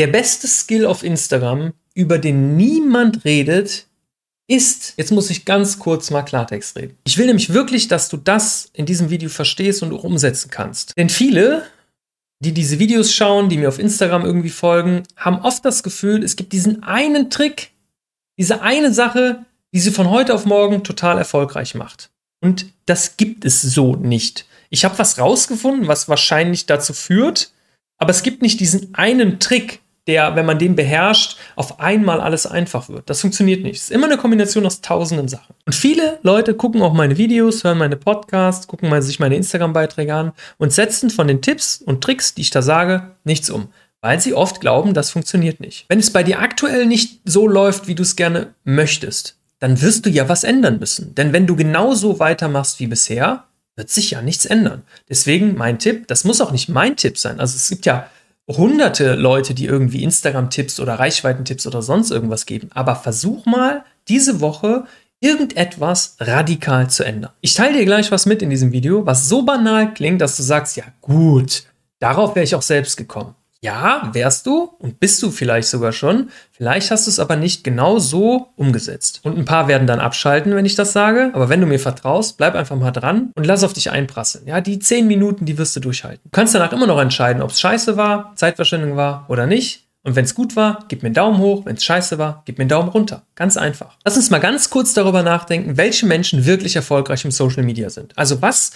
Der beste Skill auf Instagram, über den niemand redet, ist, jetzt muss ich ganz kurz mal Klartext reden. Ich will nämlich wirklich, dass du das in diesem Video verstehst und auch umsetzen kannst. Denn viele, die diese Videos schauen, die mir auf Instagram irgendwie folgen, haben oft das Gefühl, es gibt diesen einen Trick, diese eine Sache, die sie von heute auf morgen total erfolgreich macht. Und das gibt es so nicht. Ich habe was rausgefunden, was wahrscheinlich dazu führt, aber es gibt nicht diesen einen Trick, der, wenn man den beherrscht, auf einmal alles einfach wird. Das funktioniert nicht. Es ist immer eine Kombination aus tausenden Sachen. Und viele Leute gucken auch meine Videos, hören meine Podcasts, gucken sich meine Instagram-Beiträge an und setzen von den Tipps und Tricks, die ich da sage, nichts um. Weil sie oft glauben, das funktioniert nicht. Wenn es bei dir aktuell nicht so läuft, wie du es gerne möchtest, dann wirst du ja was ändern müssen. Denn wenn du genauso weitermachst wie bisher, wird sich ja nichts ändern. Deswegen mein Tipp, das muss auch nicht mein Tipp sein. Also es gibt ja hunderte Leute, die irgendwie Instagram-Tipps oder Reichweitentipps oder sonst irgendwas geben. Aber versuch mal diese Woche irgendetwas radikal zu ändern. Ich teile dir gleich was mit in diesem Video, was so banal klingt, dass du sagst, ja gut, darauf wäre ich auch selbst gekommen. Ja, wärst du und bist du vielleicht sogar schon. Vielleicht hast du es aber nicht genau so umgesetzt. Und ein paar werden dann abschalten, wenn ich das sage. Aber wenn du mir vertraust, bleib einfach mal dran und lass auf dich einprasseln. Ja, die zehn Minuten, die wirst du durchhalten. Du kannst danach immer noch entscheiden, ob es scheiße war, Zeitverschwendung war oder nicht. Und wenn es gut war, gib mir einen Daumen hoch. Wenn es scheiße war, gib mir einen Daumen runter. Ganz einfach. Lass uns mal ganz kurz darüber nachdenken, welche Menschen wirklich erfolgreich im Social Media sind. Also was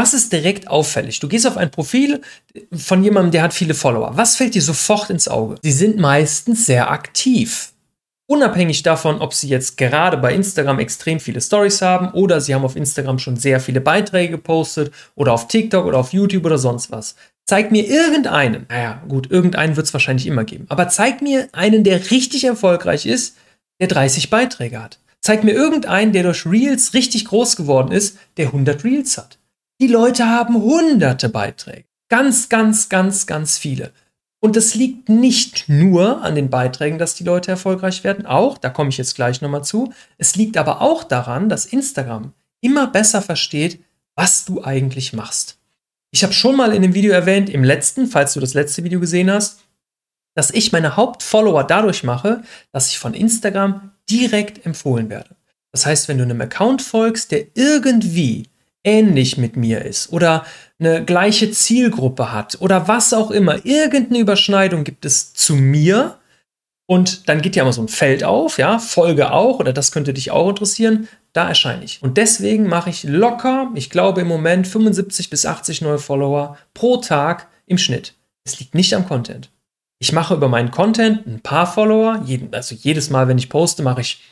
was ist direkt auffällig? Du gehst auf ein Profil von jemandem, der hat viele Follower. Was fällt dir sofort ins Auge? Sie sind meistens sehr aktiv. Unabhängig davon, ob sie jetzt gerade bei Instagram extrem viele Stories haben oder sie haben auf Instagram schon sehr viele Beiträge gepostet oder auf TikTok oder auf YouTube oder sonst was. Zeig mir irgendeinen, naja, gut, irgendeinen wird es wahrscheinlich immer geben, aber zeig mir einen, der richtig erfolgreich ist, der 30 Beiträge hat. Zeig mir irgendeinen, der durch Reels richtig groß geworden ist, der 100 Reels hat. Die Leute haben hunderte Beiträge. Ganz, ganz, ganz, ganz viele. Und das liegt nicht nur an den Beiträgen, dass die Leute erfolgreich werden, auch, da komme ich jetzt gleich nochmal zu, es liegt aber auch daran, dass Instagram immer besser versteht, was du eigentlich machst. Ich habe schon mal in dem Video erwähnt, im letzten, falls du das letzte Video gesehen hast, dass ich meine Hauptfollower dadurch mache, dass ich von Instagram direkt empfohlen werde. Das heißt, wenn du einem Account folgst, der irgendwie ähnlich mit mir ist oder eine gleiche Zielgruppe hat oder was auch immer, irgendeine Überschneidung gibt es zu mir und dann geht ja immer so ein Feld auf, ja, Folge auch oder das könnte dich auch interessieren, da erscheine ich. Und deswegen mache ich locker, ich glaube im Moment 75 bis 80 neue Follower pro Tag im Schnitt. Es liegt nicht am Content. Ich mache über meinen Content ein paar Follower, jeden, also jedes Mal, wenn ich poste, mache ich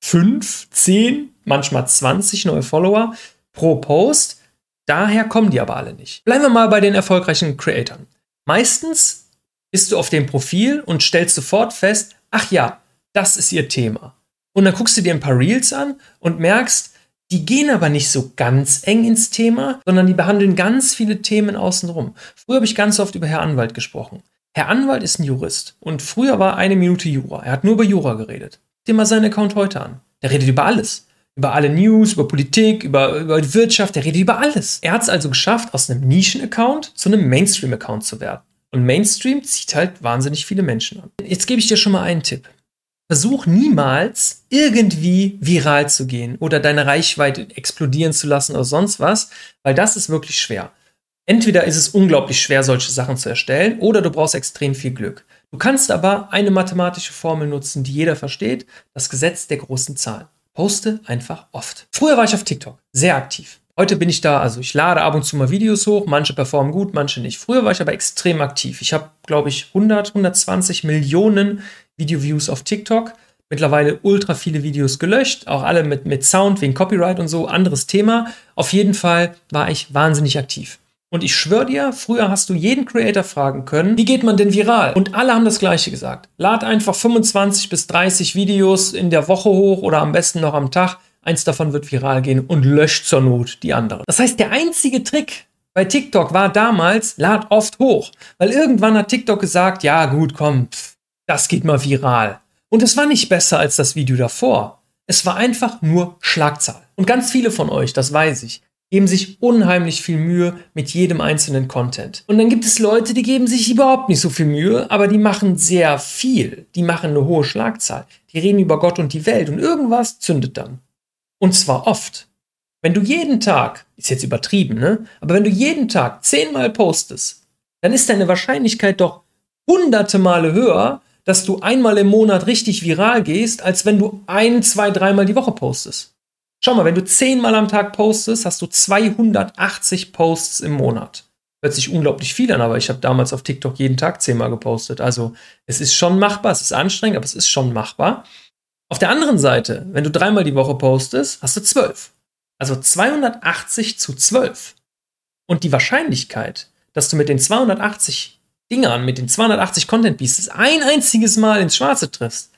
fünf, zehn, manchmal 20 neue Follower pro Post. Daher kommen die aber alle nicht. Bleiben wir mal bei den erfolgreichen Creatoren. Meistens bist du auf dem Profil und stellst sofort fest, ach ja, das ist ihr Thema. Und dann guckst du dir ein paar Reels an und merkst, die gehen aber nicht so ganz eng ins Thema, sondern die behandeln ganz viele Themen außenrum. Früher habe ich ganz oft über Herr Anwalt gesprochen. Herr Anwalt ist ein Jurist und früher war eine Minute Jura. Er hat nur über Jura geredet. Sieh mal seinen Account heute an. Der redet über alles über alle News, über Politik, über, über die Wirtschaft, er redet über alles. Er hat es also geschafft, aus einem Nischen-Account zu einem Mainstream-Account zu werden. Und Mainstream zieht halt wahnsinnig viele Menschen an. Jetzt gebe ich dir schon mal einen Tipp. Versuch niemals irgendwie viral zu gehen oder deine Reichweite explodieren zu lassen oder sonst was, weil das ist wirklich schwer. Entweder ist es unglaublich schwer, solche Sachen zu erstellen, oder du brauchst extrem viel Glück. Du kannst aber eine mathematische Formel nutzen, die jeder versteht, das Gesetz der großen Zahlen poste einfach oft. Früher war ich auf TikTok sehr aktiv. Heute bin ich da, also ich lade ab und zu mal Videos hoch, manche performen gut, manche nicht. Früher war ich aber extrem aktiv. Ich habe, glaube ich, 100, 120 Millionen Video-Views auf TikTok. Mittlerweile ultra viele Videos gelöscht, auch alle mit, mit Sound wegen Copyright und so, anderes Thema. Auf jeden Fall war ich wahnsinnig aktiv. Und ich schwöre dir, früher hast du jeden Creator fragen können, wie geht man denn viral? Und alle haben das Gleiche gesagt. Lad einfach 25 bis 30 Videos in der Woche hoch oder am besten noch am Tag. Eins davon wird viral gehen und löscht zur Not die anderen. Das heißt, der einzige Trick bei TikTok war damals, lad oft hoch. Weil irgendwann hat TikTok gesagt, ja gut, komm, pff, das geht mal viral. Und es war nicht besser als das Video davor. Es war einfach nur Schlagzahl. Und ganz viele von euch, das weiß ich, geben sich unheimlich viel Mühe mit jedem einzelnen Content. Und dann gibt es Leute, die geben sich überhaupt nicht so viel Mühe, aber die machen sehr viel. Die machen eine hohe Schlagzahl. Die reden über Gott und die Welt und irgendwas zündet dann. Und zwar oft. Wenn du jeden Tag, ist jetzt übertrieben, ne? Aber wenn du jeden Tag zehnmal postest, dann ist deine Wahrscheinlichkeit doch hunderte Male höher, dass du einmal im Monat richtig viral gehst, als wenn du ein, zwei, dreimal die Woche postest. Schau mal, wenn du zehnmal am Tag postest, hast du 280 Posts im Monat. Hört sich unglaublich viel an, aber ich habe damals auf TikTok jeden Tag zehnmal gepostet. Also es ist schon machbar, es ist anstrengend, aber es ist schon machbar. Auf der anderen Seite, wenn du dreimal die Woche postest, hast du zwölf. Also 280 zu 12. Und die Wahrscheinlichkeit, dass du mit den 280 Dingern, mit den 280 Content Pieces ein einziges Mal ins Schwarze triffst,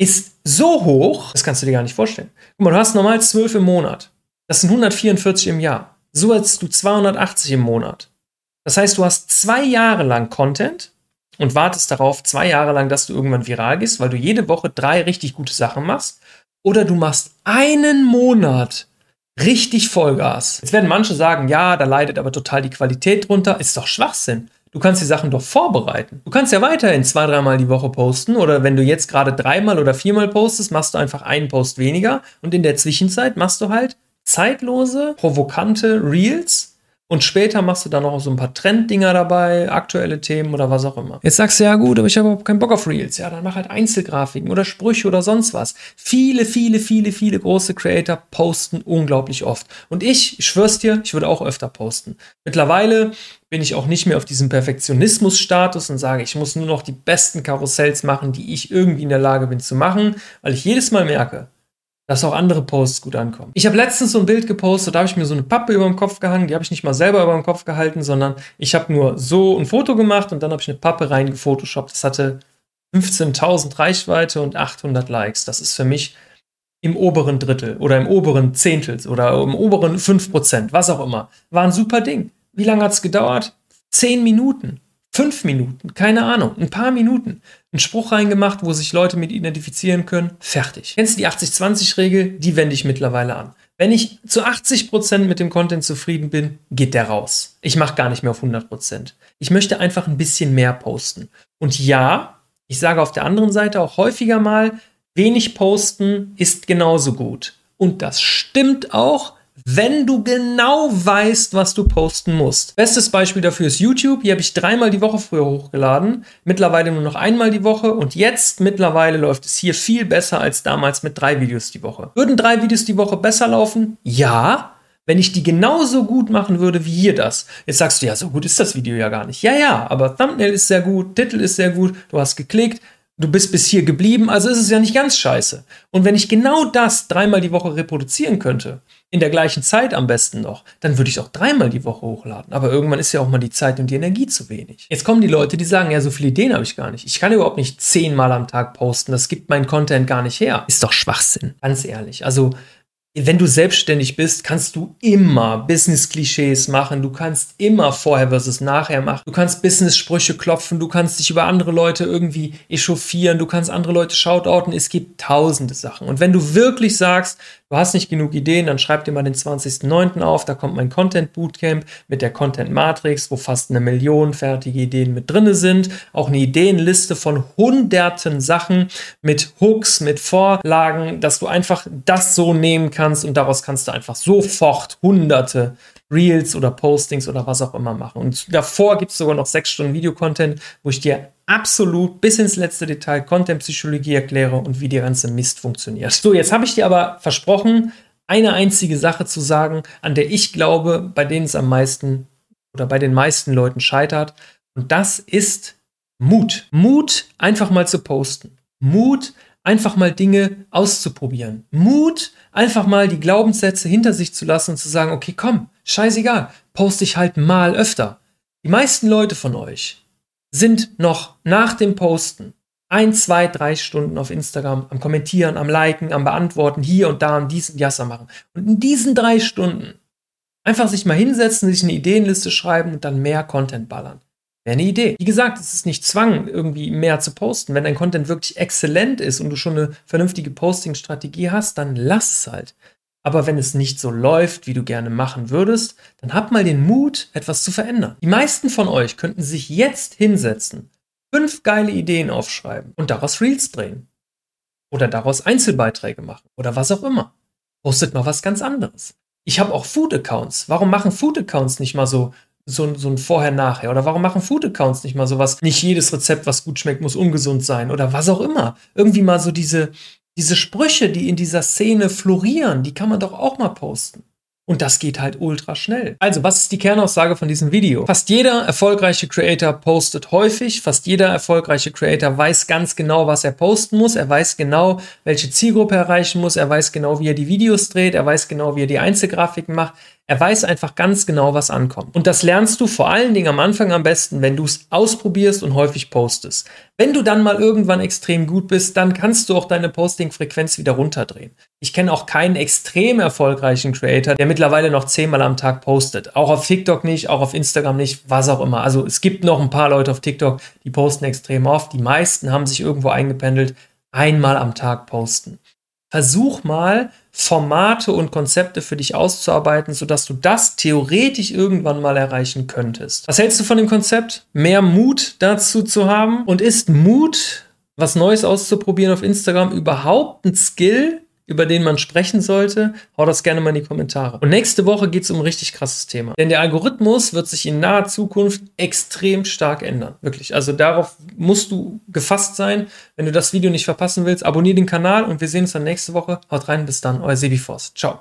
ist so hoch, das kannst du dir gar nicht vorstellen. Guck mal, du hast normal 12 im Monat. Das sind 144 im Jahr. So hast du 280 im Monat. Das heißt, du hast zwei Jahre lang Content und wartest darauf, zwei Jahre lang, dass du irgendwann viral gehst, weil du jede Woche drei richtig gute Sachen machst. Oder du machst einen Monat richtig Vollgas. Jetzt werden manche sagen, ja, da leidet aber total die Qualität drunter. Ist doch Schwachsinn. Du kannst die Sachen doch vorbereiten. Du kannst ja weiterhin zwei, dreimal die Woche posten oder wenn du jetzt gerade dreimal oder viermal postest, machst du einfach einen Post weniger und in der Zwischenzeit machst du halt zeitlose, provokante Reels, und später machst du dann noch so ein paar Trenddinger dabei, aktuelle Themen oder was auch immer. Jetzt sagst du, ja gut, aber ich habe überhaupt keinen Bock auf Reels. Ja, dann mach halt Einzelgrafiken oder Sprüche oder sonst was. Viele, viele, viele, viele große Creator posten unglaublich oft. Und ich, ich schwör's dir, ich würde auch öfter posten. Mittlerweile bin ich auch nicht mehr auf diesem Perfektionismus-Status und sage, ich muss nur noch die besten Karussells machen, die ich irgendwie in der Lage bin zu machen, weil ich jedes Mal merke, dass auch andere Posts gut ankommen. Ich habe letztens so ein Bild gepostet, da habe ich mir so eine Pappe über dem Kopf gehangen, die habe ich nicht mal selber über dem Kopf gehalten, sondern ich habe nur so ein Foto gemacht und dann habe ich eine Pappe reingefotoshoppt. Das hatte 15.000 Reichweite und 800 Likes. Das ist für mich im oberen Drittel oder im oberen Zehntel oder im oberen 5%, was auch immer. War ein super Ding. Wie lange hat es gedauert? Zehn Minuten. Fünf Minuten, keine Ahnung, ein paar Minuten. Einen Spruch reingemacht, wo sich Leute mit identifizieren können. Fertig. Kennst du die 80-20-Regel? Die wende ich mittlerweile an. Wenn ich zu 80% mit dem Content zufrieden bin, geht der raus. Ich mache gar nicht mehr auf 100%. Ich möchte einfach ein bisschen mehr posten. Und ja, ich sage auf der anderen Seite auch häufiger mal, wenig posten ist genauso gut. Und das stimmt auch, wenn du genau weißt, was du posten musst. Bestes Beispiel dafür ist YouTube. Hier habe ich dreimal die Woche früher hochgeladen, mittlerweile nur noch einmal die Woche und jetzt mittlerweile läuft es hier viel besser als damals mit drei Videos die Woche. Würden drei Videos die Woche besser laufen? Ja. Wenn ich die genauso gut machen würde wie hier das. Jetzt sagst du, ja, so gut ist das Video ja gar nicht. Ja, ja, aber Thumbnail ist sehr gut, Titel ist sehr gut, du hast geklickt, du bist bis hier geblieben, also ist es ja nicht ganz scheiße. Und wenn ich genau das dreimal die Woche reproduzieren könnte, in der gleichen Zeit am besten noch, dann würde ich auch dreimal die Woche hochladen. Aber irgendwann ist ja auch mal die Zeit und die Energie zu wenig. Jetzt kommen die Leute, die sagen, ja, so viele Ideen habe ich gar nicht. Ich kann überhaupt nicht zehnmal am Tag posten. Das gibt mein Content gar nicht her. Ist doch Schwachsinn. Ganz ehrlich. Also wenn du selbstständig bist, kannst du immer Business-Klischees machen. Du kannst immer vorher versus nachher machen. Du kannst Business-Sprüche klopfen. Du kannst dich über andere Leute irgendwie echauffieren. Du kannst andere Leute shoutouten. Es gibt tausende Sachen. Und wenn du wirklich sagst, du hast nicht genug Ideen, dann schreib dir mal den 20.09. auf. Da kommt mein Content Bootcamp mit der Content Matrix, wo fast eine Million fertige Ideen mit drinne sind. Auch eine Ideenliste von hunderten Sachen mit Hooks, mit Vorlagen, dass du einfach das so nehmen kannst kannst und daraus kannst du einfach sofort hunderte Reels oder Postings oder was auch immer machen. Und davor gibt es sogar noch sechs Stunden Videocontent, wo ich dir absolut bis ins letzte Detail Content-Psychologie erkläre und wie der ganze Mist funktioniert. So, jetzt habe ich dir aber versprochen, eine einzige Sache zu sagen, an der ich glaube, bei denen es am meisten oder bei den meisten Leuten scheitert. Und das ist Mut. Mut, einfach mal zu posten. Mut, einfach mal Dinge auszuprobieren. Mut, einfach mal die Glaubenssätze hinter sich zu lassen und zu sagen, okay, komm, scheißegal, poste ich halt mal öfter. Die meisten Leute von euch sind noch nach dem Posten ein, zwei, drei Stunden auf Instagram am Kommentieren, am Liken, am Beantworten, hier und da und dies und das machen. Und in diesen drei Stunden einfach sich mal hinsetzen, sich eine Ideenliste schreiben und dann mehr Content ballern. Wäre eine Idee. Wie gesagt, es ist nicht Zwang, irgendwie mehr zu posten. Wenn dein Content wirklich exzellent ist und du schon eine vernünftige Posting-Strategie hast, dann lass es halt. Aber wenn es nicht so läuft, wie du gerne machen würdest, dann hab mal den Mut, etwas zu verändern. Die meisten von euch könnten sich jetzt hinsetzen, fünf geile Ideen aufschreiben und daraus Reels drehen. Oder daraus Einzelbeiträge machen. Oder was auch immer. Postet mal was ganz anderes. Ich habe auch Food-Accounts. Warum machen Food-Accounts nicht mal so, so, so ein Vorher-Nachher? Oder warum machen Food-Accounts nicht mal sowas? Nicht jedes Rezept, was gut schmeckt, muss ungesund sein. Oder was auch immer. Irgendwie mal so diese, diese Sprüche, die in dieser Szene florieren, die kann man doch auch mal posten. Und das geht halt ultra schnell. Also, was ist die Kernaussage von diesem Video? Fast jeder erfolgreiche Creator postet häufig. Fast jeder erfolgreiche Creator weiß ganz genau, was er posten muss. Er weiß genau, welche Zielgruppe er erreichen muss. Er weiß genau, wie er die Videos dreht. Er weiß genau, wie er die Einzelgrafiken macht. Er weiß einfach ganz genau, was ankommt. Und das lernst du vor allen Dingen am Anfang am besten, wenn du es ausprobierst und häufig postest. Wenn du dann mal irgendwann extrem gut bist, dann kannst du auch deine Posting-Frequenz wieder runterdrehen. Ich kenne auch keinen extrem erfolgreichen Creator, der mittlerweile noch zehnmal am Tag postet. Auch auf TikTok nicht, auch auf Instagram nicht, was auch immer. Also es gibt noch ein paar Leute auf TikTok, die posten extrem oft. Die meisten haben sich irgendwo eingependelt, einmal am Tag posten. Versuch mal, Formate und Konzepte für dich auszuarbeiten, sodass du das theoretisch irgendwann mal erreichen könntest. Was hältst du von dem Konzept? Mehr Mut dazu zu haben? Und ist Mut, was Neues auszuprobieren auf Instagram, überhaupt ein Skill, über den man sprechen sollte, hau das gerne mal in die Kommentare. Und nächste Woche geht es um ein richtig krasses Thema. Denn der Algorithmus wird sich in naher Zukunft extrem stark ändern. Wirklich. Also darauf musst du gefasst sein. Wenn du das Video nicht verpassen willst, abonniere den Kanal und wir sehen uns dann nächste Woche. Haut rein, bis dann, euer Sebi Force. Ciao.